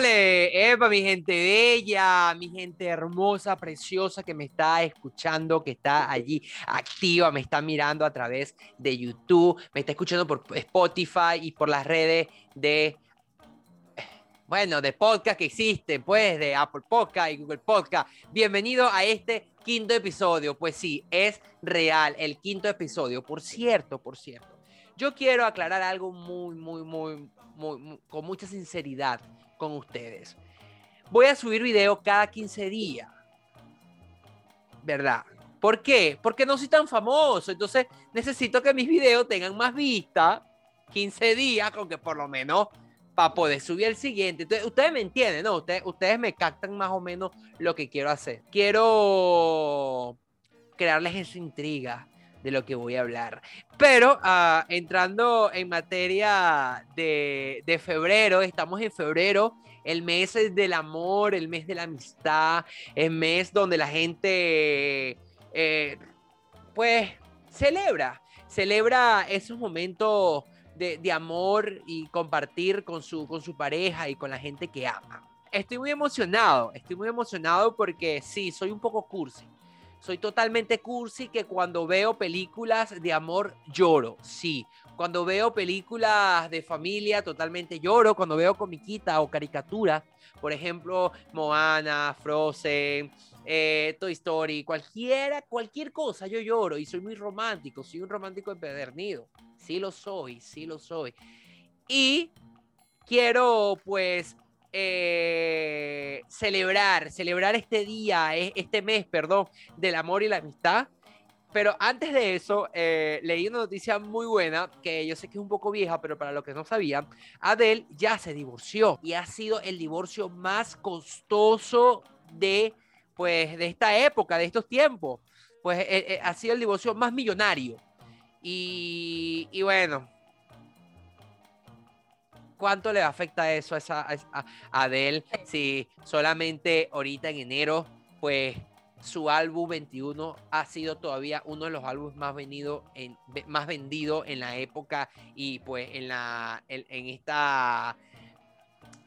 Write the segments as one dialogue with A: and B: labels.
A: Épale, epa, mi gente bella, mi gente hermosa, preciosa que me está escuchando, que está allí activa, me está mirando a través de YouTube, me está escuchando por Spotify y por las redes de, bueno, de podcast que existen, pues, de Apple Podcast y Google Podcast. Bienvenido a este quinto episodio. Pues sí, es real, el quinto episodio. Por cierto, por cierto, yo quiero aclarar algo muy, muy, muy, muy, con mucha sinceridad con ustedes. Voy a subir video cada 15 días. ¿Verdad? ¿Por qué? Porque no soy tan famoso. Entonces necesito que mis videos tengan más vista. 15 días, con que por lo menos para poder subir el siguiente. Entonces, ustedes me entienden, ¿no? Ustedes, ustedes me captan más o menos lo que quiero hacer. Quiero crearles esa intriga de lo que voy a hablar. Pero ah, entrando en materia de, de, febrero, estamos en febrero, el mes del amor, el mes de la amistad, el mes donde la gente, eh, pues, celebra, celebra esos momentos de, de, amor y compartir con su, con su pareja y con la gente que ama. Estoy muy emocionado, estoy muy emocionado porque sí, soy un poco cursi soy totalmente cursi que cuando veo películas de amor lloro, sí. Cuando veo películas de familia totalmente lloro. Cuando veo comiquita o caricatura, por ejemplo, Moana, Frozen, eh, Toy Story, cualquiera, cualquier cosa, yo lloro y soy muy romántico, soy un romántico empedernido. Sí lo soy, sí lo soy. Y quiero pues eh, celebrar, celebrar este día, e, este mes, perdón, del amor y la amistad. Pero antes de eso, eh, leí una noticia muy buena, que yo sé que es un poco vieja, pero para los que no sabían, Adele ya se divorció y ha sido el divorcio más costoso de, pues, de esta época, de estos tiempos. Pues eh, ha sido el divorcio más millonario. Y, y bueno, ¿Cuánto le afecta eso a, esa, a, Adele si solamente ahorita en enero, pues su álbum 21 ha sido todavía uno de los álbumes más vendidos en, más vendido en la época y pues en la en, esta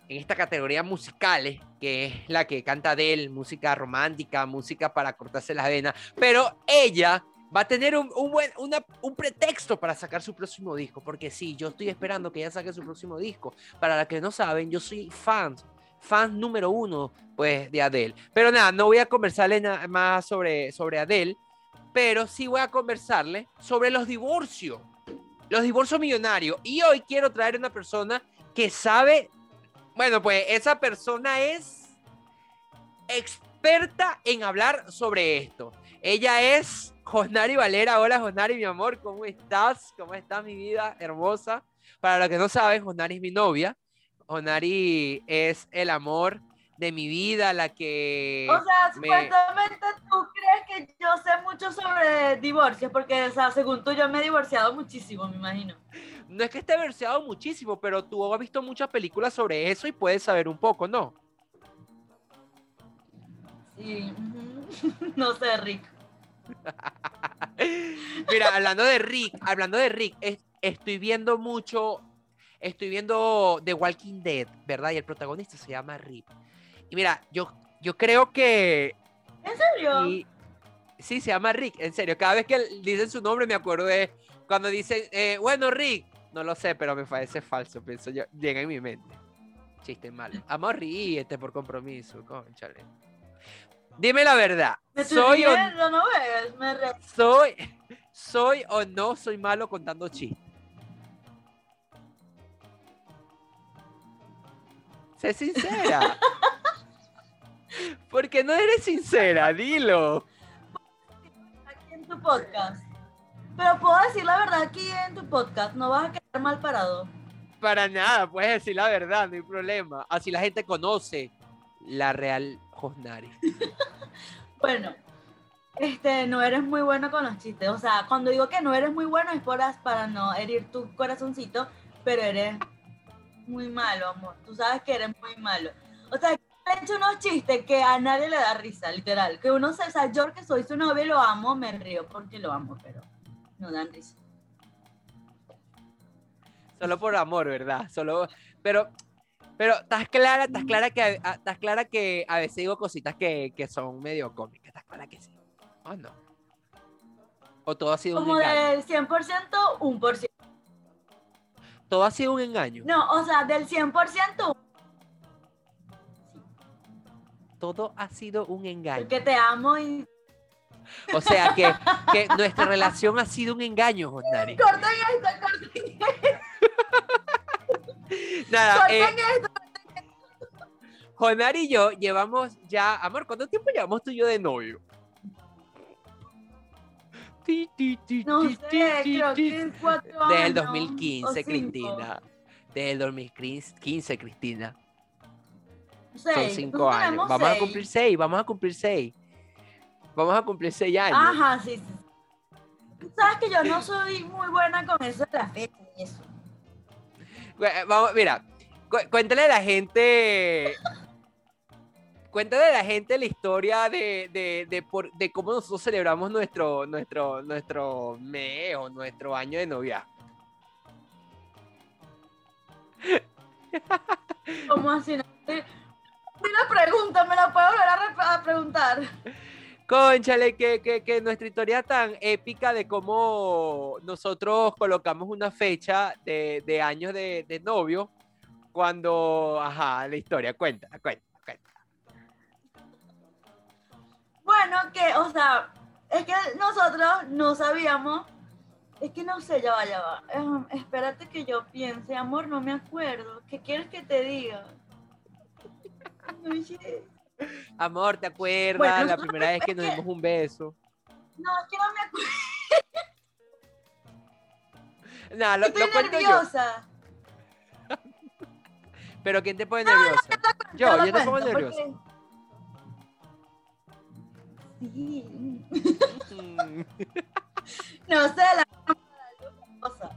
A: en esta categoría musicales que es la que canta Adele, música romántica, música para cortarse las venas, pero ella va a tener un, un buen, un pretexto para sacar su próximo disco, porque sí, yo estoy esperando que ella saque su próximo disco. Para los que no saben, yo soy fan, fan número uno, pues, de Adele. Pero nada, no voy a conversarle nada más sobre, sobre Adele, pero sí voy a conversarle sobre los divorcios, los divorcios millonarios. Y hoy quiero traer una persona que sabe, bueno, pues esa persona es experta en hablar sobre esto. Ella es Josnari Valera. Hola, Josnari, mi amor, ¿cómo estás? ¿Cómo está mi vida hermosa? Para los que no saben, Josnari es mi novia. Josnari es el amor de mi vida, la que...
B: O sea, supuestamente tú crees que yo sé mucho sobre divorcios, porque, o sea, según tú, yo me he divorciado muchísimo, me imagino.
A: No es que esté divorciado muchísimo, pero tú has visto muchas películas sobre eso y puedes saber un poco, ¿no?
B: Sí, no sé, Rick.
A: Mira, hablando de Rick, hablando de Rick, estoy viendo mucho, estoy viendo The Walking Dead, ¿verdad? Y el protagonista se llama Rick. Y mira, yo, yo creo que...
B: ¿En serio?
A: sí, se llama Rick, en serio. Cada vez que dicen su nombre me acuerdo de cuando dicen, eh, bueno, Rick. No lo sé, pero me parece falso, pienso yo. Llega en mi mente. Chiste malo. Amor, ríete por compromiso, conchale. Dime la verdad.
B: soy o... no
A: soy, soy o no soy malo contando chistes. Sé sincera. Porque no eres sincera, dilo.
B: Aquí en tu podcast. Pero puedo decir la verdad aquí en tu podcast, no vas a quedar mal parado.
A: Para nada, puedes decir la verdad, no hay problema. Así la gente conoce la real Josnari.
B: bueno, este, no eres muy bueno con los chistes. O sea, cuando digo que no eres muy bueno es para no herir tu corazoncito, pero eres muy malo, amor. Tú sabes que eres muy malo. O sea, he hecho unos chistes que a nadie le da risa, literal. Que uno se, o sea, yo que soy su novio lo amo, me río porque lo amo, pero no dan risa.
A: Solo por amor, ¿verdad? Solo, pero Pero estás clara, estás clara que, a- estás clara que a veces digo cositas que, que son medio cómicas. ¿Estás clara que sí? ¿O no? ¿O todo ha sido un
B: Como
A: engaño?
B: del 100%, 1%.
A: Todo ha sido un engaño.
B: No, o sea, del 100%,
A: Todo ha sido un engaño.
B: porque te amo y
A: O sea que, que nuestra relación ha sido un engaño, Josnari.
B: corten esto, corten esto,
A: Nada, eh. Jonari y yo llevamos ya, amor, ¿cuánto tiempo llevamos tú y yo de novio?
B: No sé, creo
A: ti.
B: que es cuatro años.
A: Desde el
B: o
A: 2015,
B: cinco.
A: Cristina. Desde el 2015, Cristina. Son cinco años. Vamos a cumplir seis, vamos a cumplir seis. Vamos a cumplir seis años.
B: Ajá, sí, sí. Sabes que yo no soy muy buena con eso de la fecha y eso.
A: Vamos, mira, cu- cuéntale a la gente. Cuéntale a la gente la historia de, de, de, por- de cómo nosotros celebramos nuestro, nuestro, nuestro mes o nuestro año de novia.
B: ¿Cómo así? Una pregunta, ¿me la puedo volver a preguntar?
A: Conchale, que, que, nuestra historia tan épica de cómo nosotros colocamos una fecha de, de años de, novio cuando, ajá, la historia, cuenta, cuenta, cuenta.
B: Bueno, que, o sea, es que nosotros no sabíamos. Es que no sé, ya va, ya va. Em, espérate que yo piense, amor, no me acuerdo. ¿Qué quieres que te diga? Oye,
A: Amor, ¿te acuerdas
B: Bueno,
A: la primera vez que nos dimos un beso?
B: No, es que no me acuerdo.
A: Nada, lo,
B: Estoy
A: lo cuento yo.
B: nerviosa.
A: Pero ¿quién te pone nerviosa? yo,
B: lo
A: yo te pongo nerviosa.
B: porque- Sí. No sé, la cosa.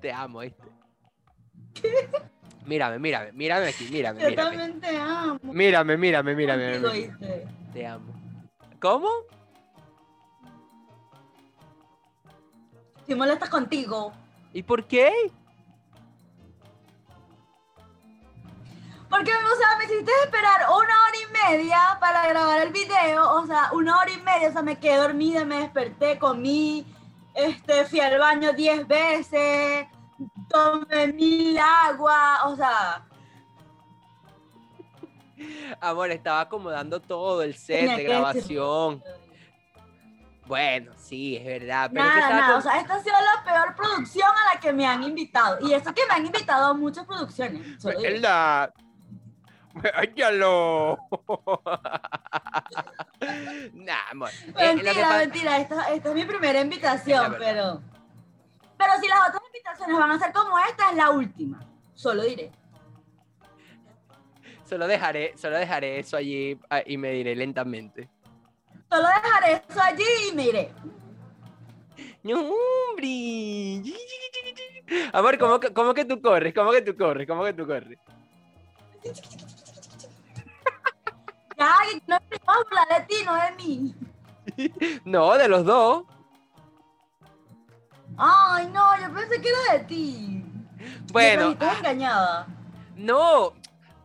A: Te amo, ¿viste? Mírame, mírame, mírame aquí, mírame,
B: Yo
A: mírame.
B: también te amo.
A: Mírame, mírame, mírame, mírame. Te amo. ¿Cómo?
B: Estoy molesta contigo.
A: ¿Y por qué?
B: Porque, o sea, me hiciste esperar una hora y media para grabar el video. O sea, una hora y media. O sea, me quedé dormida, me desperté, comí, este, fui al baño diez veces, tomé mil agua. O sea,
A: Amor, estaba acomodando todo el set
B: tenía
A: de grabación. Bueno, sí, es verdad. Pero es que
B: Nada, nada.
A: con-
B: O sea, esta ha sido la peor producción a la que me han invitado. Y eso que me han invitado a muchas producciones.
A: ¿Verdad? ¡Échalo! nah, amor. Eh,
B: Mentira, mentira, esta, esta es mi primera invitación, pero. Pero si las otras invitaciones van a ser como esta, es la última. Solo diré.
A: Solo dejaré, solo dejaré eso allí ah, y me diré lentamente.
B: Solo dejaré eso allí y me iré.
A: ¡No, hombre! Amor, ¿cómo que, cómo que tú corres? ¿Cómo que tú corres? ¿Cómo que tú corres?
B: Ya, no me vamos a hablar de ti, no de mí.
A: No, de los dos.
B: Ay, no, yo pensé que era de ti.
A: Bueno,
B: Me trajiste engañada.
A: no.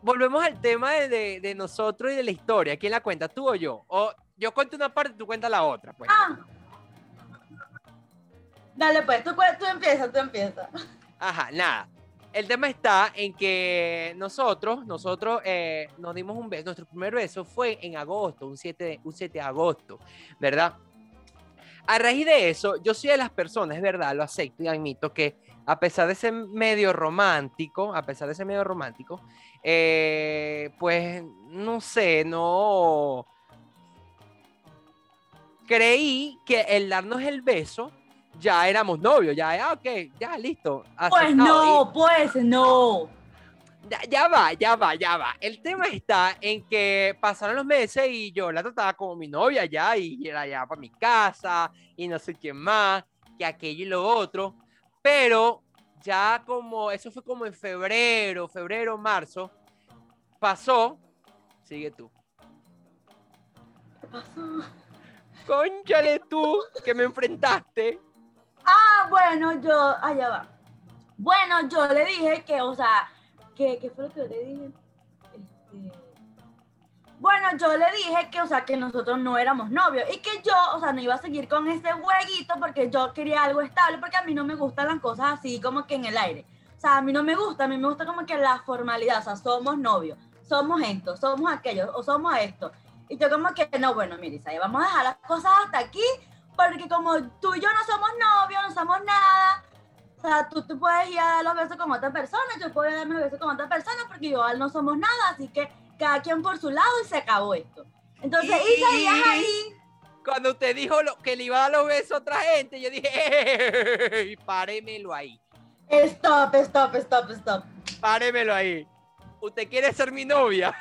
A: Volvemos al tema de, de- de nosotros y de la historia. ¿Quién la cuenta? ¿Tú o yo? O yo cuento una parte y tú cuentas la otra. Pues.
B: Ah. Dale, pues, tú, tú empiezas, tú empiezas.
A: Ajá, nada. El tema está en que nosotros, nosotros eh, nos dimos un beso. Nuestro primer beso fue en agosto, un 7, de- un 7 de agosto, ¿verdad? A raíz de eso, yo soy de las personas, es verdad, lo acepto y admito que a pesar de ser medio romántico, a pesar de ser medio romántico, eh, pues no sé, no creí que el darnos el beso ya éramos novios, ya, ya, ok, ya, listo.
B: Pues no, pues no.
A: Ya, ya va, ya va, ya va. El tema está en que pasaron los meses y yo la trataba como mi novia ya y era ya para mi casa y no sé quién más, que aquello y lo otro. Pero ya como, eso fue como en febrero, febrero, marzo, pasó. Sigue tú.
B: ¿Qué pasó?
A: Conchale tú, que me enfrentaste.
B: Ah, bueno, yo, allá va. Bueno, yo le dije que, o sea, que, ¿qué fue lo que yo le dije? Este, Bueno, yo le dije que, o sea, que nosotros no éramos novios y que yo, o sea, no iba a seguir con ese jueguito porque yo quería algo estable, porque a mí no me gustan las cosas así como que en el aire. O sea, a mí no me gusta, a mí me gusta como que la formalidad, o sea, somos novios, somos esto, somos aquello, o somos esto. Y yo como que, no, bueno, Isaiah, vamos a dejar las cosas hasta aquí, porque como tú y yo no somos novios, no somos nada, o sea, tú, tú puedes ir a dar los besos con otra persona, yo puedo ir a darme los besos con otra persona porque igual no somos nada, así que cada quien por su lado y se acabó esto. Entonces,
A: y...
B: Isaías ahí
A: cuando usted dijo lo, que le iba a dar los besos a otra gente, yo dije, páremelo ahí.
B: Stop, stop, stop, stop.
A: Páremelo ahí. ¿Usted quiere ser mi novia?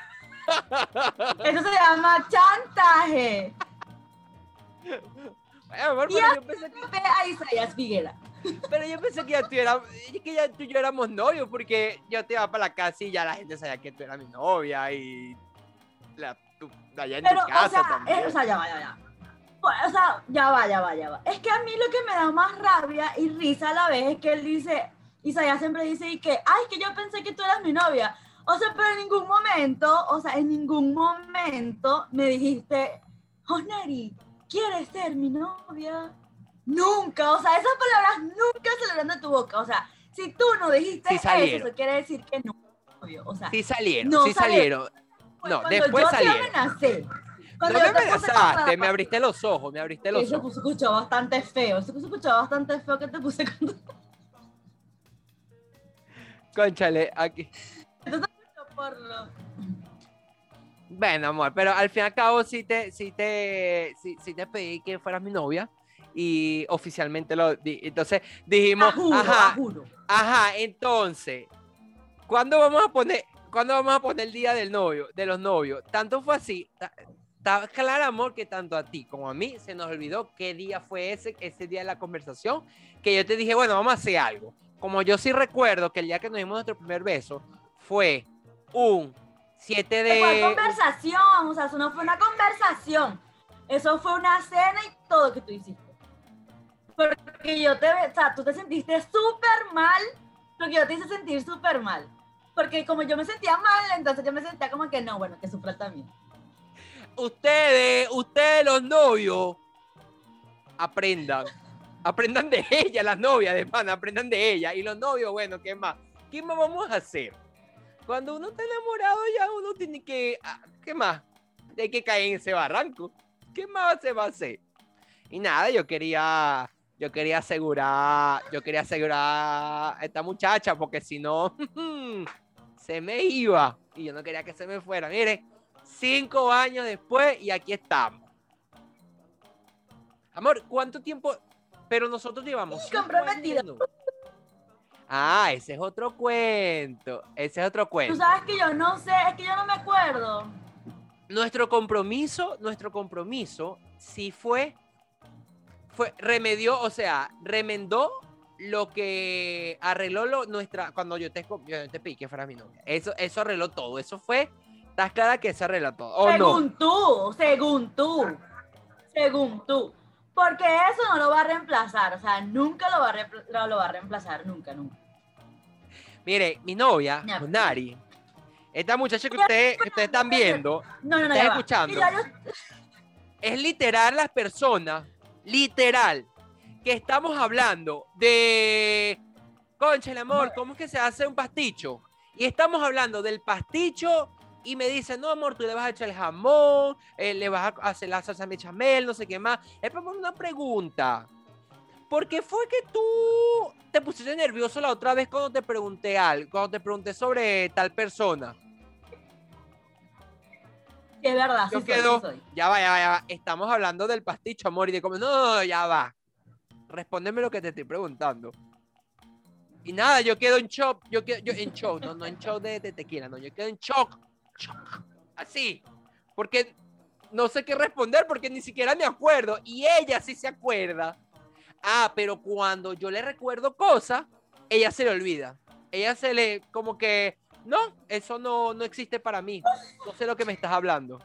B: Eso se llama chantaje.
A: Pero yo pensé que,
B: a Isaías Figuera.
A: pero yo pensé que ya tú, era- que ya tú y yo éramos novios, porque yo te iba para la casa y ya la gente sabía que tú eras mi novia y la, tú, allá en
B: Pero,
A: tu casa
B: o sea,
A: también.
B: eh, o sea, ya va, ya va. O sea, ya va, ya va, ya va. Es que a mí lo que me da más rabia y risa a la vez es que él dice, Isaías siempre dice y que, ay, es que yo pensé que tú eras mi novia. O sea, pero en ningún momento, o sea, en ningún momento me dijiste, Jonari, ¿quieres ser mi novia? Nunca, o sea, esas palabras nunca salieron de tu boca. O sea, si tú no dijiste
A: Sí
B: eso, eso quiere decir que no. novio. O sea,
A: Sí salieron,
B: no
A: sí
B: salieron. Fue
A: No,
B: cuando
A: después
B: yo
A: salieron.
B: te amenacé.
A: No
B: Cuando
A: me amenazaste,
B: la
A: me abriste los ojos, me abriste los
B: Eso
A: ojos.
B: se escuchó bastante feo. Eso se escuchó bastante feo que te puse con
A: Conchale, aquí.
B: por lo.
A: Bueno, amor, pero al fin y al cabo sí te, sí te, sí, sí te pedí que fueras mi novia y oficialmente lo di. Entonces dijimos, ajá, ajá, entonces, ¿cuándo vamos a poner, cuándo vamos a poner el día del novio, de los novios? Tanto fue así, ta- está claro, amor, que tanto a ti como a mí se nos olvidó qué día fue ese, ese día de la conversación, que yo te dije, bueno, vamos a hacer algo. Como yo sí recuerdo que el día que nos dimos nuestro primer beso fue un 7
B: Fue
A: de...
B: conversación, o sea, eso no fue una conversación. Eso fue una cena y todo que tú hiciste. Porque yo te, o sea, tú te sentiste súper mal, porque yo te hice sentir súper mal. Porque como yo me sentía mal, entonces yo me sentía como que no, bueno, que sufra también.
A: ustedes, ustedes los novios, aprendan. Aprendan de ella, las novias de pana, aprendan de ella. Y los novios, bueno, ¿qué más? ¿Qué más vamos a hacer? Cuando uno está enamorado ya uno tiene que... ah, ¿Qué más? Hay que caer en ese barranco. ¿Qué más se va a hacer? Y nada, yo quería... Yo quería asegurar, yo quería asegurar a esta muchacha porque si no, se me iba. Y yo no quería que se me fuera. Mire, cinco años después y aquí estamos. Amor, ¿cuánto tiempo? Pero nosotros llevamos.
B: Y
A: Ah, ese es otro cuento. Ese es otro
B: Tú
A: cuento.
B: sabes que yo no sé, es que yo no me acuerdo.
A: Nuestro compromiso, nuestro compromiso, sí fue, fue, remedió, o sea, remendó lo que arregló lo, nuestra, cuando yo te, yo te pedí que fuera mi novia. Eso, eso arregló todo. Eso fue, estás clara que eso arregló todo. ¿O no?
B: según tú, según tú, según tú. Porque eso no lo va a reemplazar, o sea, nunca lo va a, reempla- lo, lo va a reemplazar, nunca, nunca.
A: Mire, mi novia. Nari, esta muchacha que ustedes, que ustedes están viendo,
B: No, no, no,
A: ¿Estás
B: ya va.
A: escuchando?
B: Yo-
A: es literal las personas, literal, que estamos hablando de, concha el amor, ¿cómo es que se hace un pasticho? Y estamos hablando del pasticho y me dicen, no, amor, tú le vas a echar el jamón, eh, le vas a hacer la salsa bechamel, no sé qué más. Es para poner una pregunta. ¿Por qué fue que tú te pusiste nervioso la otra vez cuando te pregunté algo, cuando te pregunté sobre tal persona?
B: Es verdad,
A: Yo
B: sí soy,
A: quedo-
B: sí soy.
A: Ya va, ya va, ya va. Estamos hablando del pasticho, amor, y de cómo. No, no, no, ya va. Respóndeme lo que te estoy preguntando. Y nada, yo quedo en shock. Yo quedo yo en shock, no, no en shock de, de tequila, no. Yo quedo en shock. Así. Porque no sé qué responder porque ni siquiera me acuerdo. Y ella sí se acuerda. Ah, pero cuando yo le recuerdo cosas, ella se le olvida. Ella se le, como que, no, eso no, no existe para mí. No sé lo que me estás hablando.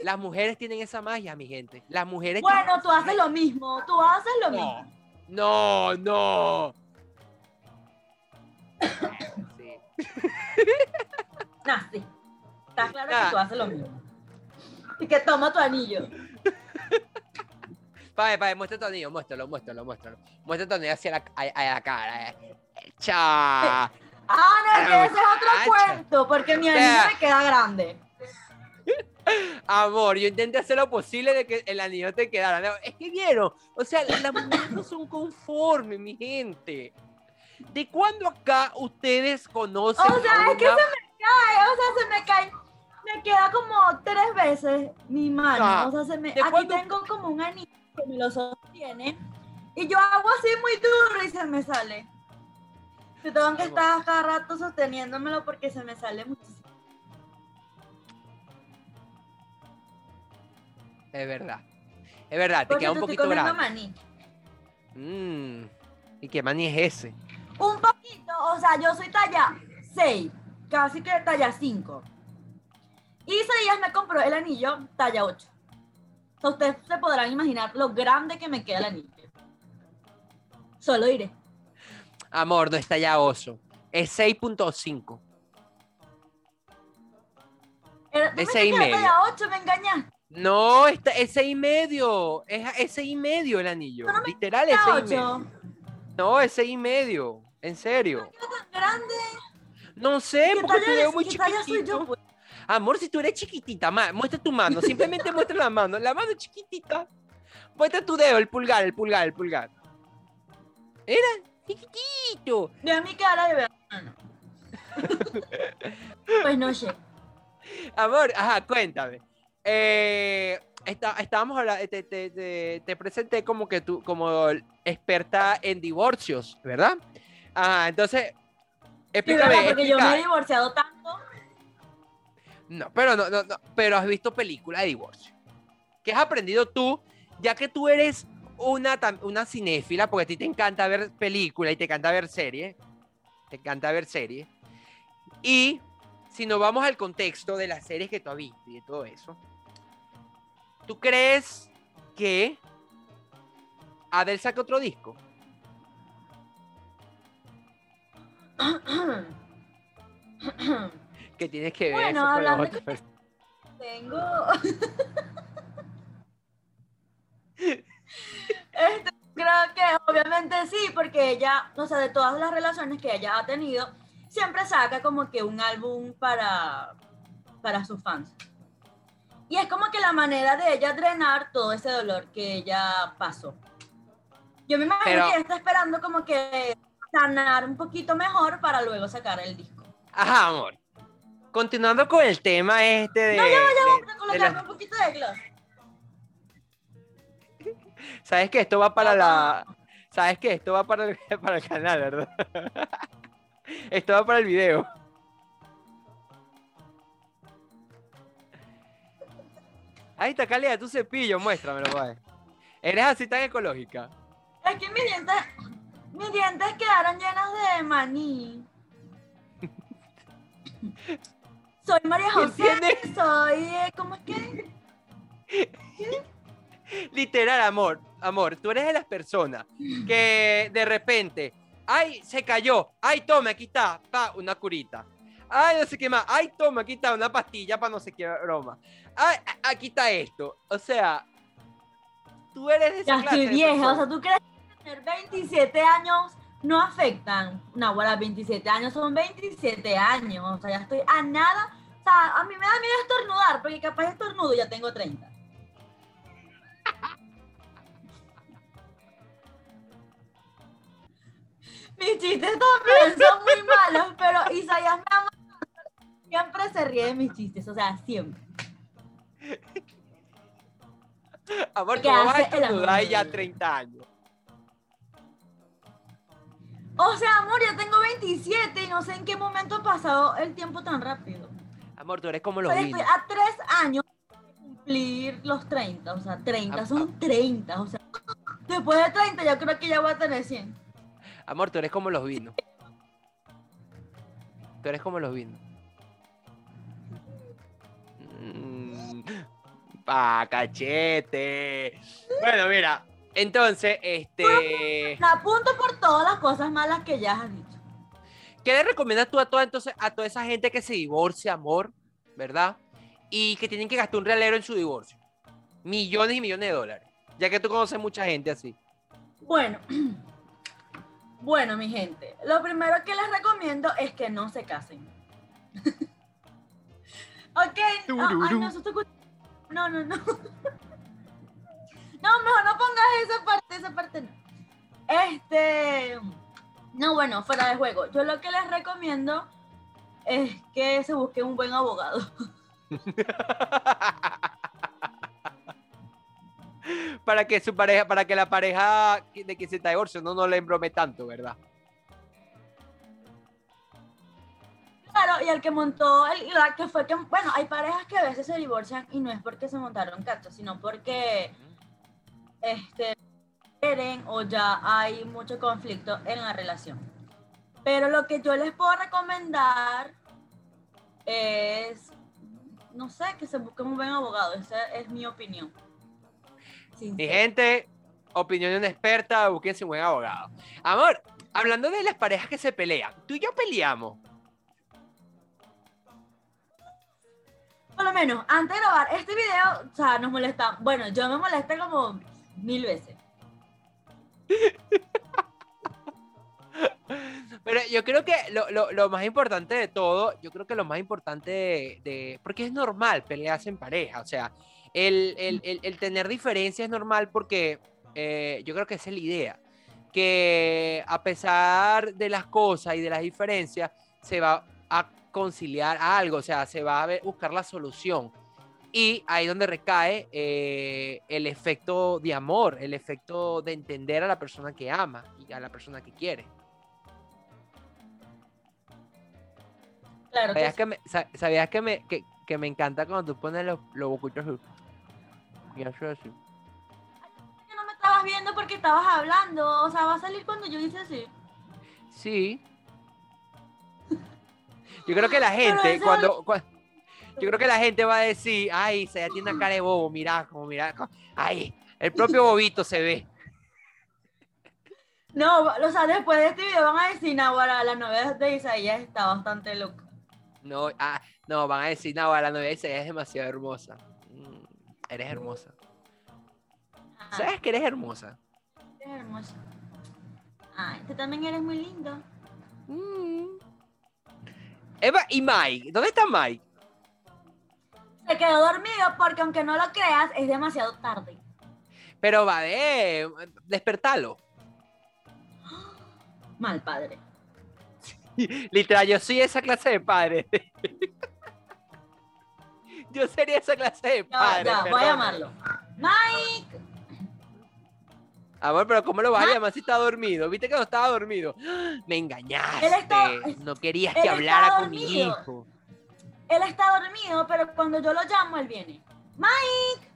A: Las mujeres tienen esa magia, mi gente. Las mujeres.
B: Bueno, tú haces
A: magia.
B: lo mismo, tú haces lo
A: No,
B: mismo.
A: no, no. Sí.
B: Nah, sí. Está claro que tú haces lo mismo. Y que toma tu anillo.
A: Pae, pae, muestra tu anillo, muéstralo, muéstralo, muéstralo. Muestra tu anillo hacia la, a, a la cara. eh. Cha.
B: Ah, no, que ese es otro
A: Cacha.
B: cuento, porque mi anillo me queda grande.
A: Amor, yo intenté hacer lo posible de que el anillo te quedara. Es que vieron, o sea, las mujeres no son conformes, mi gente. ¿De cuándo acá ustedes conocen
B: O sea,
A: a
B: es que se me cae, o sea, se me cae. Me queda como tres veces mi mano.
A: Ah,
B: o sea, se me,
A: ¿de
B: aquí tengo como un anillo que me lo sostiene. Y yo hago así muy duro y se me sale. Yo tengo que estar cada rato sosteniéndomelo porque se me sale muchísimo.
A: Es verdad. Es verdad, te
B: Porque
A: queda un
B: estoy
A: poquito
B: comiendo
A: grande.
B: maní.
A: Mm, ¿Y qué maní es ese?
B: Un poquito, o sea, yo soy talla 6, casi que talla 5. Y Isaías me compró el anillo talla 8. O sea, ustedes se podrán imaginar lo grande que me queda el anillo. Solo iré.
A: Amor, no está ya oso. Es 6.5.
B: Era- tú
A: De
B: me
A: seis y medio.
B: talla 8, me engañaste.
A: No, es 6 y medio. Es, es 6 y medio el anillo.
B: No
A: Literal es
B: Talla
A: 6 y medio.
B: 8.
A: No, es 6 y medio. En serio.
B: tan grande.
A: No sé,
B: ¿Qué
A: porque te
B: talla,
A: veo
B: es-
A: muy
B: qué talla soy
A: chiquitito.
B: yo? pues?
A: Amor, si tú eres chiquitita, ma, muestra tu mano. Simplemente muestra la mano. La mano chiquitita. Muestra tu dedo, el pulgar, el pulgar, el pulgar. Era chiquitito.
B: Vean mi cara. Ah, no. pues no sé.
A: Amor, ajá, cuéntame. Eh, está- estábamos hablando, te, te- te- te presenté como que tú, como experta en divorcios, ¿verdad? Ajá, entonces,
B: Sí,
A: explícame.
B: ¿verdad? Porque yo me he divorciado tanto.
A: No, pero no, no, no, pero has visto películas de divorcio. ¿Qué has aprendido tú, ya que tú eres una, una cinéfila, porque a ti te encanta ver películas y te encanta ver series, te encanta ver series, y si nos vamos al contexto de las series que tú has visto y de todo eso, ¿tú crees que Adele saca otro disco? Que tienes que ver
B: Bueno, hablando
A: pers-
B: Tengo. Este, creo que obviamente sí, porque ella, o sea, de todas las relaciones que ella ha tenido, siempre saca como que un álbum para, para sus fans. Y es como que la manera de ella drenar todo ese dolor que ella pasó. Yo me imagino
A: Pero-
B: que ella está esperando como que sanar un poquito mejor para luego sacar el disco.
A: Ajá, amor. Continuando con el tema este de...
B: No, ya ya
A: de-
B: colocarme
A: la-
B: un poquito de gloss.
A: Sabes que esto va para la... Sabes que esto va para el, para el canal, ¿verdad? Esto va para el video. Ahí está, calidad, tu cepillo, muéstramelo, pues. Eres así tan ecológica.
B: Es que mis dientes, mis dientes quedaron llenos de maní. Soy María José,
A: ¿Entiendes?
B: soy, eh, ¿cómo es que?
A: Literal, amor, amor, tú eres de las personas que de repente, ay, se cayó, ay, toma, aquí está, pa, una curita. Ay, no sé qué más, ay, toma, aquí está una pastilla para no sé qué broma. Ay, aquí está esto. O sea, tú eres de esa
B: Ya
A: clase
B: estoy vieja, o sea, ¿tú crees que tener 27 años no afectan? No, bueno, 27 años son 27 años, o sea, ya estoy a nada. Sea, a mí me da miedo estornudar, porque capaz estornudo ya tengo 30. Mis chistes también son muy malos, pero Isaías me ama. Siempre se ríe de mis chistes, o sea, siempre.
A: Amor, ¿cómo vas a estornudar y ya
B: amor.
A: 30 años?
B: O sea, amor, ya tengo 27 y no sé en qué momento ha pasado el tiempo tan rápido.
A: Amor, tú eres como los vinos.
B: a tres años cumplir los 30, o sea, 30,
A: Ah,
B: son 30, o sea, después de 30 yo creo que ya voy a tener 100.
A: Amor, tú eres como los vinos. Tú eres como los vinos. Mm, Pa, cachete. Bueno, mira. Entonces, este.
B: Me apunto por todas las cosas malas que ya has dicho.
A: ¿Qué le recomiendas tú a toda, entonces, a toda esa gente que se divorcia, amor, verdad? Y que tienen que gastar un realero en su divorcio. Millones y millones de dólares. Ya que tú conoces mucha gente así.
B: Bueno, bueno, mi gente, lo primero que les recomiendo es que no se casen. ok, no, ay, no, no, no, no. no, mejor no pongas esa parte, esa parte no. Este, no, bueno, fuera de juego. Yo lo que les recomiendo es que se busquen un buen abogado.
A: para que su pareja, para que la pareja de que se está divorciando no le embrome tanto, ¿verdad?
B: Claro, y el que montó, el, la que fue que, bueno, hay parejas que a veces se divorcian y no es porque se montaron cachos, sino porque este, quieren o ya hay mucho conflicto en la relación. Pero lo que yo les puedo recomendar es, no sé, que se busquen un buen abogado. Esa es mi opinión.
A: Mi gente, opinión de una experta, búsquense un buen abogado. Amor, hablando de las parejas que se pelean, tú y yo peleamos.
B: Por lo menos, antes de grabar este video, o sea, nos molesta. Bueno, yo me molesté como mil veces.
A: Pero yo creo que lo, lo- lo más importante de todo, yo creo que lo más importante de, de- porque es normal pelearse en pareja, o sea, el, el- el- el tener diferencias es normal porque eh, yo creo que esa es la idea, que a pesar de las cosas y de las diferencias, se va a conciliar algo, o sea, se va a ver- buscar la solución. Y ahí donde recae eh, el efecto de amor, el efecto de entender a la persona que ama y a la persona que quiere.
B: Claro
A: ¿Sabías que me, sa- sabías que me, que, que me encanta cuando tú pones los, los bocuchos así? Y eso así.
B: que no me estabas viendo porque estabas hablando. O sea, va a salir cuando yo hice así.
A: Sí. Yo creo que la gente, cuando, cua- Yo creo que la gente va a decir, ay, se tiene una cara de bobo, mira, como mira. co- Ay, el propio bobito se ve.
B: No, o sea, después de este video van a decir, Nahuara, la novia de Isaías está bastante loca.
A: No, ah, no, van a decir, no, la novia dice, es demasiado hermosa. Mm, eres hermosa.
B: Ajá,
A: ¿Sabes que eres hermosa?
B: Es hermosa. Ay, tú también eres muy lindo.
A: Mm. Eva y Mike, ¿dónde está Mike?
B: Se quedó dormido porque aunque no lo creas, es demasiado tarde.
A: Pero va de despertalo.
B: Mal padre.
A: Literal, yo soy esa clase de padre. yo sería esa clase de padre.
B: ya, voy a llamarlo. Mike.
A: Amor, pero ¿cómo lo vas a
B: Mike.
A: llamar si está dormido? ¿Viste que no estaba dormido? Me engañaste.
B: Está-
A: no querías que hablara con mi hijo.
B: Él está dormido, pero cuando yo lo llamo, él viene. Mike.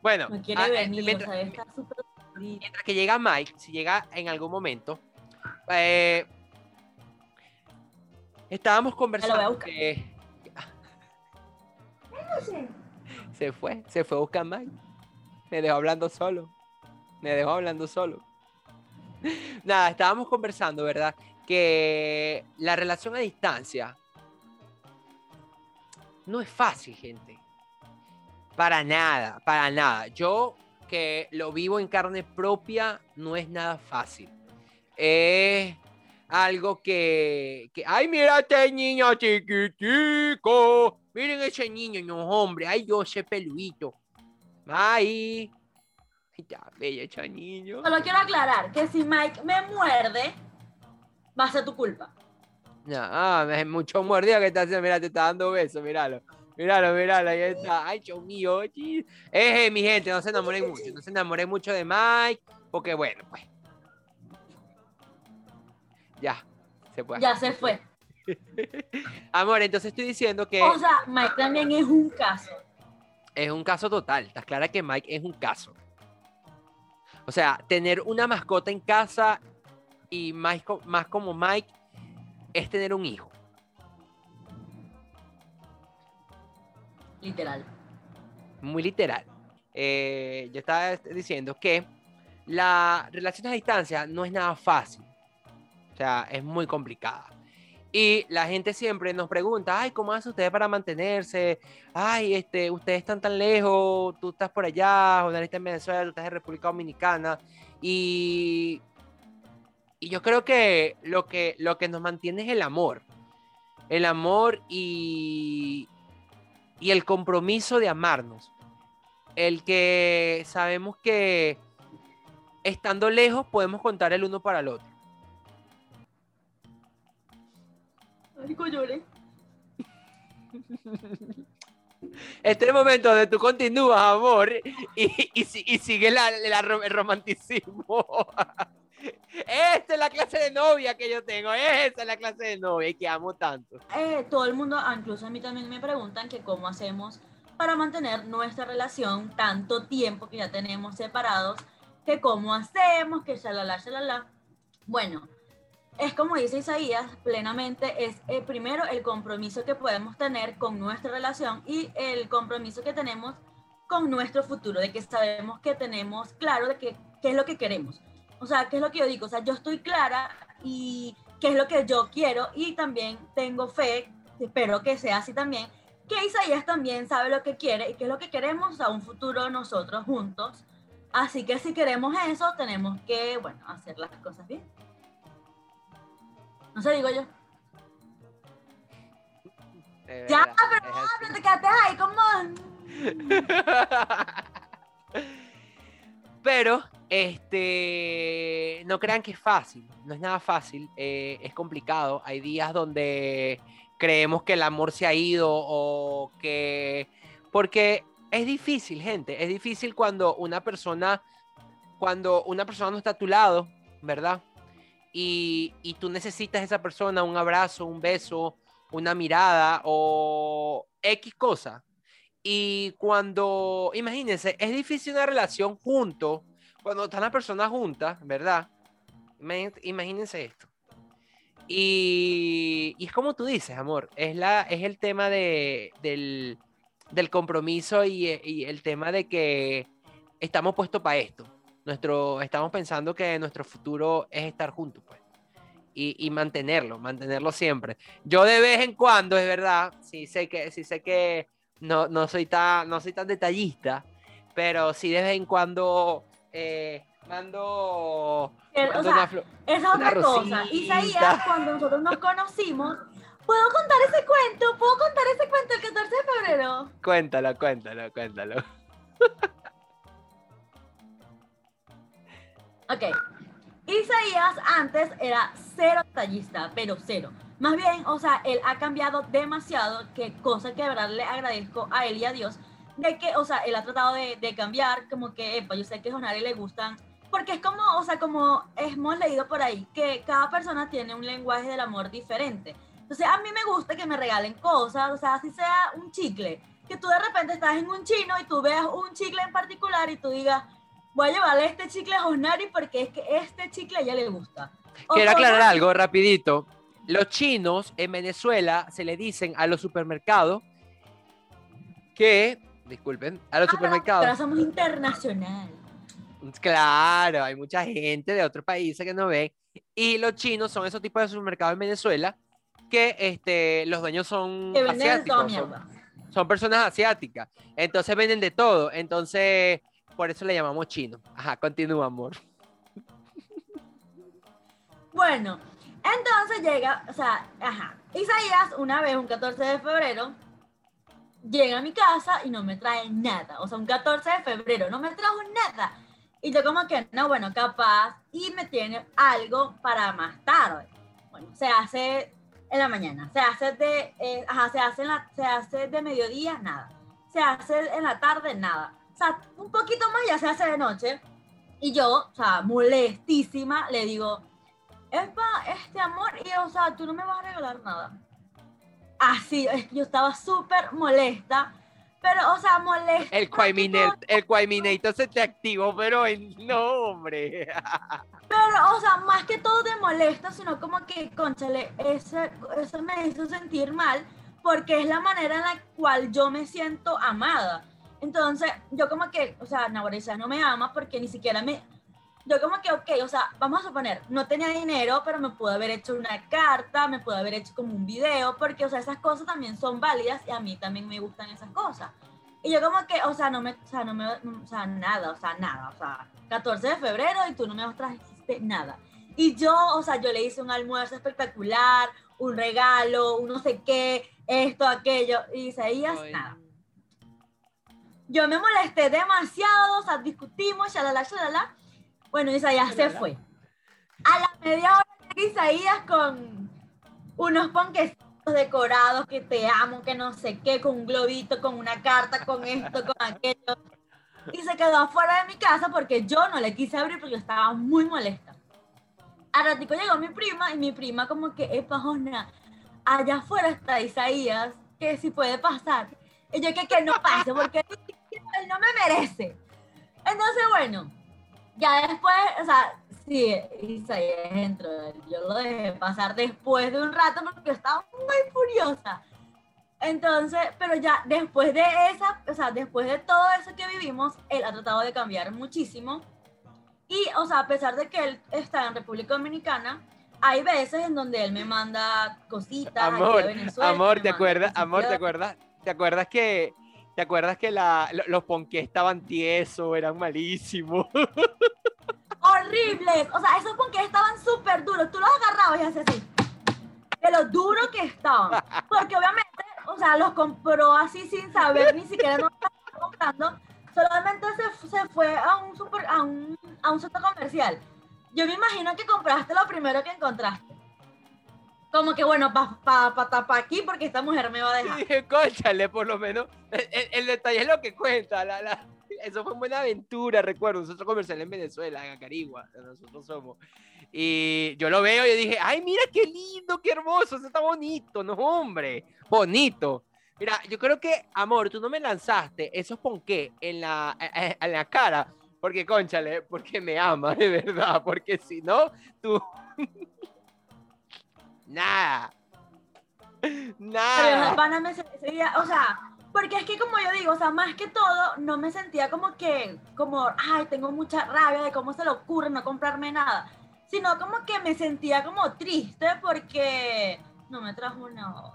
A: Bueno,
B: No quiere
A: ah, eh,
B: venir,
A: mientras,
B: o sea, está dormido.
A: mientras que llega Mike, si llega en algún momento, eh, estábamos conversando. que- Se fue, se fue a buscar Mike. Me dejó hablando solo. Me dejó hablando solo. Nada, estábamos conversando, ¿verdad? Que la relación a distancia no es fácil, gente. Para nada, para nada. Yo que lo vivo en carne propia, no es nada fácil. Es algo que, que ay, mira este niño chiquitico. Miren ese niño, no, hombre. Ay, yo ese peluito. Ay. Está bello ese niño.
B: Solo quiero aclarar que si Mike me muerde, va a ser tu culpa.
A: No, ah, es mucho mordido que está haciendo. Mira, te está dando besos, míralo. Míralo, míralo, ahí está. Ay, Dios mío. Eh, eh, mi gente, no se enamoren mucho. No se enamoren mucho de Mike. Porque bueno, pues. Ya. Se puede.
B: Ya se fue.
A: Amor, entonces estoy diciendo que
B: O sea, Mike también es un caso.
A: es un caso total. Estás clara que Mike es un caso. O sea, tener una mascota en casa y más, más como Mike es tener un hijo.
B: Literal.
A: muy literal. Eh, yo estaba diciendo que la relación a distancia no es nada fácil. O sea, es muy complicada. Y la gente siempre nos pregunta, ay, ¿cómo hacen ustedes para mantenerse? Ay, este, ustedes están tan lejos, tú estás por allá, Juan está en Venezuela, tú estás en República Dominicana. Y, y yo creo que lo, que lo que nos mantiene es el amor. El amor y, y el compromiso de amarnos. El que sabemos que estando lejos podemos contar el uno para el otro.
B: lloré.
A: Este es el momento donde tú continúas, amor, y, y, sigue el romanticismo. Esta es la clase de novia que yo tengo, esta es la clase de novia que amo tanto.
B: Eh, todo el mundo, ah, incluso a mí también me preguntan que cómo hacemos para mantener nuestra relación tanto tiempo que ya tenemos separados, que cómo hacemos, que shalala, shalala. Bueno, es como dice Isaías, plenamente es eh, primero el compromiso que podemos tener con nuestra relación y el compromiso que tenemos con nuestro futuro, de que sabemos que tenemos claro de qué es lo que queremos. O sea, qué es lo que yo digo, o sea, yo estoy clara y qué es lo que yo quiero y también tengo fe, espero que sea así también, que Isaías también sabe lo que quiere y qué es lo que queremos a un futuro nosotros juntos. Así que si queremos eso, tenemos que, bueno, hacer las cosas bien. No sé, digo yo. ya, pero no, te quedaste ahí, ¿cómo?
A: pero, este, no crean que es fácil, no es nada fácil, eh, es complicado. Hay días donde creemos que el amor se ha ido o que... Porque es difícil, gente, es difícil cuando una persona, cuando una persona no está a tu lado, ¿verdad? y, tú necesitas a esa persona un abrazo, un beso, una mirada o X cosa. Y cuando, imagínense, es difícil una relación junto, cuando están las personas juntas, ¿verdad? Imagínense esto. Y, y, es como tú dices, amor, es, la, es el tema de, del, del compromiso y, y, el tema de que estamos puestos para esto nuestro, estamos pensando que nuestro futuro es estar juntos, pues. Y, y, mantenerlo, mantenerlo siempre. Yo de vez en cuando, es verdad, sí sé que, sí sé que no, no, soy tan, no soy tan detallista, pero sí de vez en cuando eh, mando,
B: o sea, esa otra cosa. Isaías, cuando nosotros nos conocimos, ¿puedo contar ese cuento? ¿Puedo contar ese cuento el 14 de febrero?
A: Cuéntalo, cuéntalo, cuéntalo.
B: Ok. Isaías antes era cero tallista, pero cero. Más bien, o sea, él ha cambiado demasiado, que cosa que de verdad le agradezco a él y a Dios, de que, o sea, él ha tratado de, de cambiar, como que, epa, yo sé que a Jonari le gustan, porque es como, o sea, como hemos leído por ahí, que cada persona tiene un lenguaje del amor diferente. Entonces, a mí me gusta que me regalen cosas, o sea, así sea un chicle, que tú de repente estás en un chino y tú veas un chicle en particular y tú digas, voy a llevarle este chicle a Josnari porque es que este chicle a ella le gusta.
A: Quiero aclarar algo rapidito. Los chinos en Venezuela se le dicen a los supermercados que, disculpen, a los ah, supermercados.
B: Pero somos internacional.
A: Claro, hay mucha gente de otros países que no ven. Y los chinos son esos tipos de supermercados en Venezuela que este, los dueños son asiáticos. son personas asiáticas. Entonces venden de todo. Entonces por eso le llamamos chino. Ajá, continúa, amor.
B: Bueno, entonces llega, o sea, ajá. Isaías, una vez, un 14 de febrero, llega a mi casa y no me trae nada. O sea, un 14 de febrero, no me trajo nada. Y yo como que, no, bueno, capaz, y me tiene algo para más tarde. Bueno, se hace en la mañana, se hace de, eh, ajá, se hace, la, se hace de mediodía, nada. Se hace en la tarde, nada o sea, un poquito más ya se hace de noche. Y yo, o sea, molestísima, le digo, Epa, este amor, y o sea, tú no me vas a regalar nada. Así, es que yo estaba súper molesta, pero, o sea, molesta.
A: El Quaiminator, el se te activó, pero en nombre.
B: Pero, o sea, más que todo de molesta, sino como que, conchale, eso, eso me hizo sentir mal, porque es la manera en la cual yo me siento amada. Entonces, yo como que, o sea, Navareza no me ama porque ni siquiera me, yo como que, ok, o sea, vamos a suponer, no tenía dinero, pero me pude haber hecho una carta, me pude haber hecho como un video, porque, o sea, esas cosas también son válidas y a mí también me gustan esas cosas. Y yo como que, o sea, no me, o sea, no me, o sea, nada, o sea, nada, o sea, 14 de febrero y tú no me trajiste nada. Y yo, o sea, yo le hice un almuerzo espectacular, un regalo, un no sé qué, esto, aquello, y Isaías, nada. Yo me molesté demasiado, o sea, discutimos, shalala, shalala. Bueno, Isaías se fue. A la media hora Isaías con unos ponquecitos decorados que te amo, que no sé qué, con un globito, con una carta, con esto, con aquello. Y se quedó afuera de mi casa porque yo no le quise abrir porque yo estaba muy molesta. Al ratico llegó mi prima y mi prima como que, epa, Jona, allá afuera está Isaías, que si puede pasar. Y yo que, que no pase porque él no me merece. Entonces, bueno, ya después, o sea, sí, Isaías entró, yo lo dejé pasar después de un rato porque estaba muy furiosa. Entonces, pero ya después de esa, o sea, después de todo eso que vivimos, él ha tratado de cambiar muchísimo. Y, o sea, a pesar de que él está en República Dominicana, hay veces en donde él me manda cositas.
A: Amor, amor, ¿te acuerdas? Amor, ¿te acuerdas? ¿Te acuerdas que ¿Te acuerdas que la, los ponqués estaban tiesos, eran malísimos?
B: Horribles. O sea, esos ponqués estaban súper duros. Tú los agarrabas y hacías así. De lo duro que estaban. Porque obviamente, o sea, los compró así sin saber, ni siquiera no estaba comprando. Solamente se, se fue a un, super, a, un, a un centro comercial. Yo me imagino que compraste lo primero que encontraste como que bueno, para pa, pa, tapar aquí porque esta mujer me va a dejar.
A: dije, cóchale, por lo menos. El, detalle es lo que cuenta. La, la, eso fue una buena aventura, recuerdo. Nosotros comercial en Venezuela, en Acarigua, nosotros somos. Y yo lo veo y yo dije, ay, mira qué lindo, qué hermoso, eso está bonito, no, hombre, bonito. Mira, yo creo que, amor, tú no me lanzaste esos ponqué en la, eh, eh, en la cara, porque, conchale, porque me ama, de verdad, porque si no, tú Nada. Nada.
B: Pero me seguía, o sea, porque es que como yo digo, o sea, más que todo, no me sentía como que, como, ay, tengo mucha rabia de cómo se le ocurre no comprarme nada, sino como que me sentía como triste porque no me trajo nada.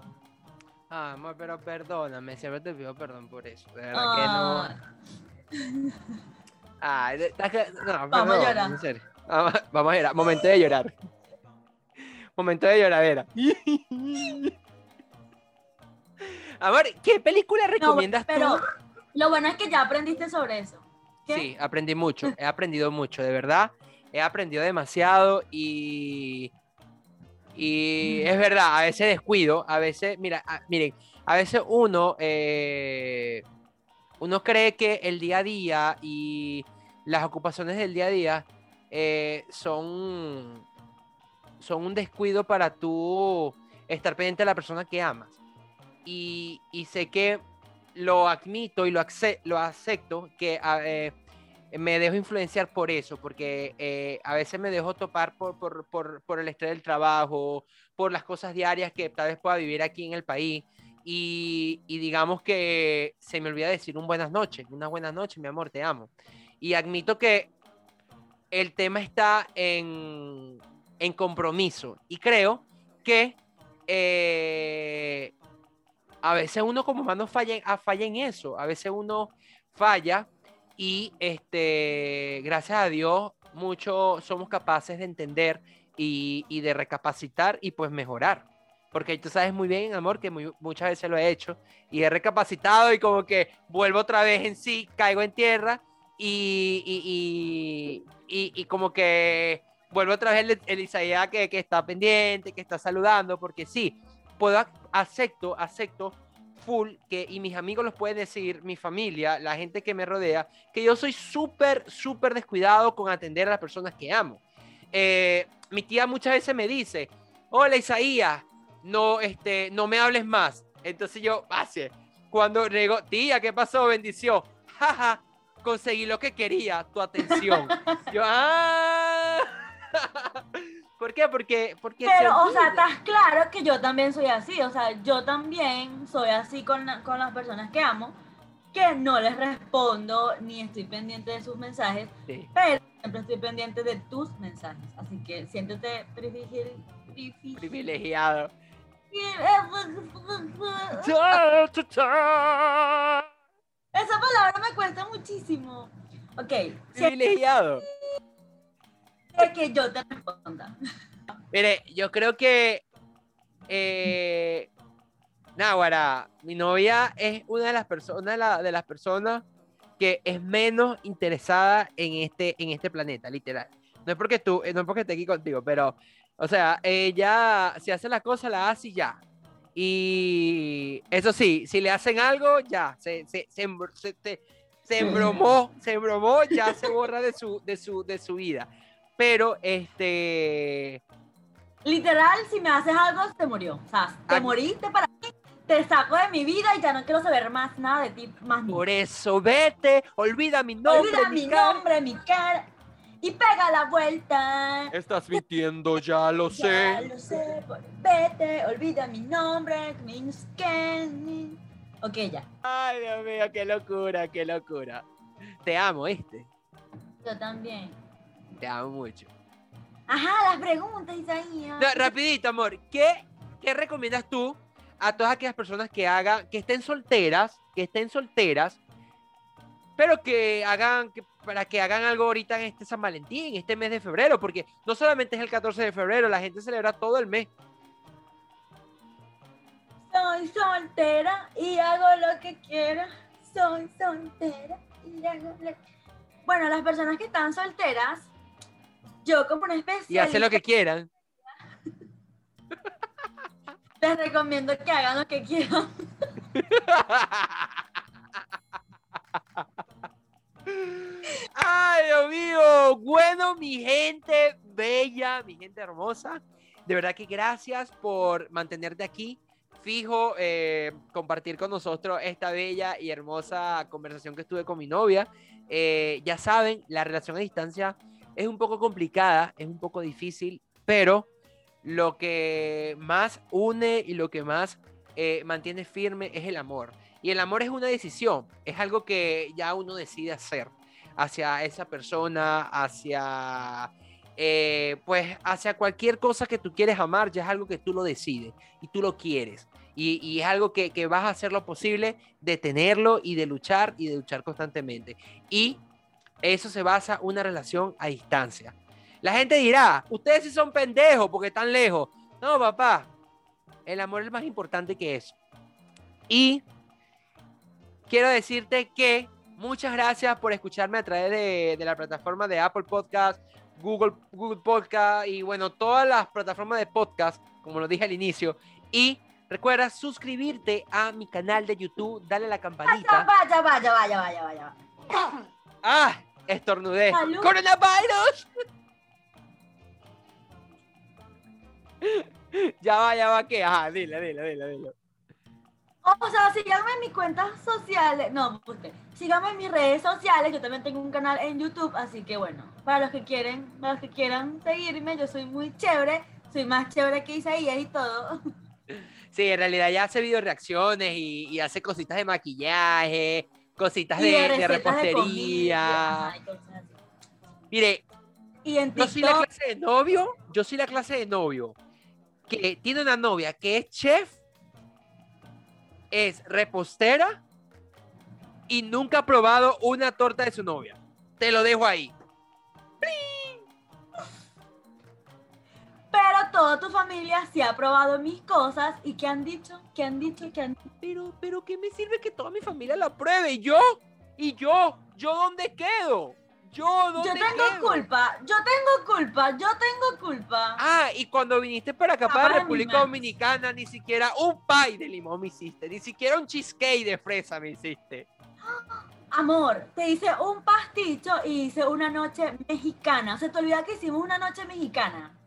A: Ah, amor, pero perdóname, siempre te pido perdón por eso, de verdad que no. Ay, no, vamos a llorar. En serio. Vamos a llorar, momento de llorar. Momento de lloradera. Amor, ¿qué película recomiendas
B: pero Lo bueno es que ya aprendiste sobre eso.
A: Sí, aprendí mucho, he aprendido mucho, de verdad. He aprendido demasiado y. Y es verdad, a veces descuido, a veces, mira, miren, a veces uno, eh, uno cree que el día a día y las ocupaciones del día a día eh, son son un descuido para tú estar pendiente de la persona que amas. Y, sé que lo admito y lo, lo acepto, que eh, me dejo influenciar por eso, porque eh, a veces me dejo topar por, por, el estrés del trabajo, por las cosas diarias que tal vez pueda vivir aquí en el país. Y, y, digamos que se me olvida decir un buenas noches, una buenas noches, mi amor, te amo. Y admito que el tema está en, en compromiso. Y creo que eh, a veces uno como humano falla, ah, falla en eso, a veces uno falla y este, gracias a Dios mucho somos capaces de entender y, de recapacitar y pues mejorar. Porque tú sabes muy bien, amor, que muchas veces lo he hecho y he recapacitado y como que vuelvo otra vez en sí, caigo en tierra y, y, y como que vuelvo otra vez el, Isaías que, que, está pendiente, que está saludando, porque sí, puedo, acepto, acepto full, que, y mis amigos los pueden decir, mi familia, la gente que me rodea, que yo soy súper, súper descuidado con atender a las personas que amo. Eh, mi tía muchas veces me dice, hola Isaías, no, este, no me hables más. Entonces yo, hace, cuando digo, tía, ¿qué pasó? Bendición. Jaja, conseguí lo que quería, tu atención. yo, ah. ¿Por qué? Porque, porque
B: Pero, o sea, estás claro que yo también soy así. O sea, yo también soy así con, con las personas que amo. que no les respondo ni estoy pendiente de sus mensajes,
A: Sí.
B: pero siempre estoy pendiente de tus mensajes. Así que siéntete privilegiado.
A: Privilegiado.
B: Esa palabra me cuesta muchísimo. Ok,
A: Privilegiado.
B: Que yo te responda.
A: Mire, yo creo que. Eh, Náguara, mi novia es una de las personas, la- de las personas que es menos interesada en este, en este planeta, literal. No es porque tú, eh, no es porque esté aquí contigo, pero, o sea, ella si hace la cosa, la hace y ya. Y eso sí, si le hacen algo, ya, se, se, se- se- se embromó, se embromó, ya se borra de su, de su, de su vida. Pero, este,
B: Literal, si me haces algo, te murió. O sea, te
A: Ay.
B: moriste para mí, te saco de mi vida y ya no quiero saber más nada de ti, más nunca.
A: Por eso vete, olvida mi nombre.
B: Olvida mi
A: cara.
B: nombre, mi cara y pega la vuelta.
A: Estás mintiendo, ya lo
B: Ya
A: sé.
B: lo sé, vete, olvida mi nombre, means que- Ok, ya.
A: Ay, Dios mío, qué locura, qué locura. Te amo, ¿viste?
B: Yo también.
A: Te amo mucho.
B: Ajá, las preguntas, Isaías.
A: No, rapidito, amor. ¿Qué, ¿Qué recomiendas tú a todas aquellas personas que hagan, que estén solteras, que estén solteras, pero que hagan, que, para que hagan algo ahorita en este San Valentín, este mes de febrero? Porque no solamente es el 14 de febrero, la gente celebra todo el mes.
B: Soy soltera y hago lo que quiera. Soy soltera y hago lo que... Bueno, las personas que están solteras, yo como una especie
A: Y hacen lo que quieran.
B: les recomiendo que hagan lo que quieran.
A: Ay, Dios mío. Bueno, mi gente bella, mi gente hermosa. De verdad que gracias por mantenerte aquí. Fijo, eh, compartir con nosotros esta bella y hermosa conversación que estuve con mi novia. Eh, ya saben, la relación a distancia es un poco complicada, es un poco difícil, pero lo que más une y lo que más eh, mantiene firme es el amor. Y el amor es una decisión, es algo que ya uno decide hacer hacia esa persona, hacia eh, pues hacia cualquier cosa que tú quieres amar, ya es algo que tú lo decides y tú lo quieres. Y, y es algo que, que vas a hacer lo posible de tenerlo y de luchar y de luchar constantemente. Y eso se basa en una relación a distancia. La gente dirá, ustedes sí son pendejos porque están lejos. No, papá, el amor es más importante que eso. Y quiero decirte que muchas gracias por escucharme a través de, de la plataforma de Apple Podcast, Google, Google Podcast y bueno, todas las plataformas de podcast, como lo dije al inicio. Y recuerda suscribirte a mi canal de YouTube, dale a la campanita.
B: Vaya, vaya, vaya, vaya, vaya.
A: ¡Ah! Estornudé. ¡Coronavirus! ya va, ya va, ¿qué? Ajá, dile, dile, dile, dile.
B: O sea, síganme en mis cuentas sociales. No, porque síganme en mis redes sociales. Yo también tengo un canal en YouTube, así que bueno, para los que quieren, para los que quieran seguirme, yo soy muy chévere, soy más chévere que Isaías y todo.
A: Sí, en realidad ya hace video reacciones y, y hace cositas de maquillaje, cositas de, de repostería.
B: comida.
A: Mire,
B: Y en
A: yo soy la clase de novio, yo soy la clase de novio que tiene una novia que es chef, es repostera y nunca ha probado una torta de su novia. Te lo dejo ahí.
B: Toda tu familia sí ha probado mis cosas y que han dicho, que han dicho, que han
A: Pero, pero, ¿qué me sirve que toda mi familia la pruebe? ¿Y yo? ¿Y yo? ¿Yo dónde quedo? ¿Yo dónde
B: Yo tengo
A: quedo?
B: culpa, yo tengo culpa, yo tengo culpa.
A: Ah, y cuando viniste para acá, para República. Dominicana, ni siquiera un pie de limón me hiciste, ni siquiera un cheesecake de fresa me hiciste.
B: Amor, te hice un pasticho y hice una noche mexicana. Se te olvida que hicimos una noche mexicana.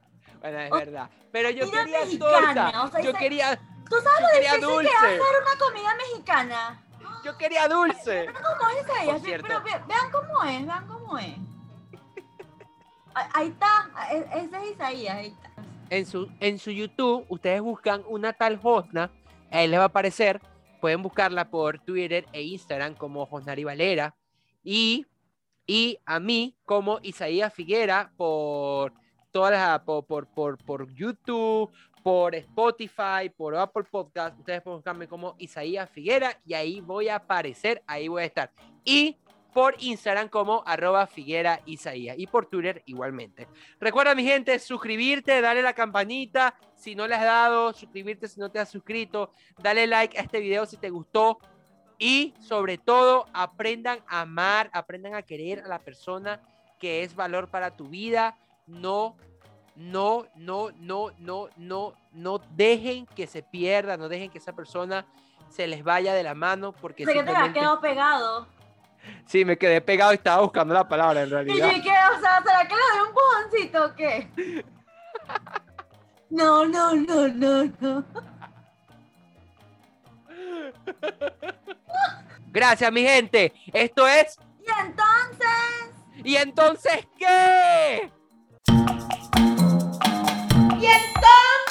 A: Bueno, es
B: O-
A: verdad. Pero yo quería
B: mexicana,
A: torta.
B: o sea,
A: yo
B: esa-
A: quería,
B: ¿Tú sabes lo difícil que
A: dulce.
B: es hacer una comida mexicana?
A: Yo quería dulce.
B: ¿Cómo es ella? Pero ve- vean cómo es, vean cómo es. Ahí- está, ese es Isaías, ahí está.
A: En su, en su YouTube, ustedes buscan una tal Josna, ahí les va a aparecer, pueden buscarla por Twitter e Instagram como Josnari Valera. Y, y a mí como Isaías Figuera por todas las, por, por, por, por YouTube, por Spotify, por Apple Podcast. Ustedes pueden buscarme como Isaías Figuera y ahí voy a aparecer, ahí voy a estar. Y por Instagram como arroba Figuera Isaías y por Twitter igualmente. Recuerda mi gente, suscribirte, dale la campanita si no le has dado, suscribirte si no te has suscrito, dale like a este video si te gustó y sobre todo aprendan a amar, aprendan a querer a la persona que es valor para tu vida. No, no, no, no, no, no, no dejen que se pierda, no dejen que esa persona se les vaya de la mano porque...
B: ¿De qué te has quedado pegado?
A: Sí, me quedé pegado y estaba buscando la palabra en
B: ¿Y
A: realidad.
B: yo qué? O sea, ¿será que le doy un pujoncito o qué? No, no, no, no, no.
A: Gracias, mi gente. Esto es.
B: Y entonces...
A: ¿Y entonces qué? Y entonces...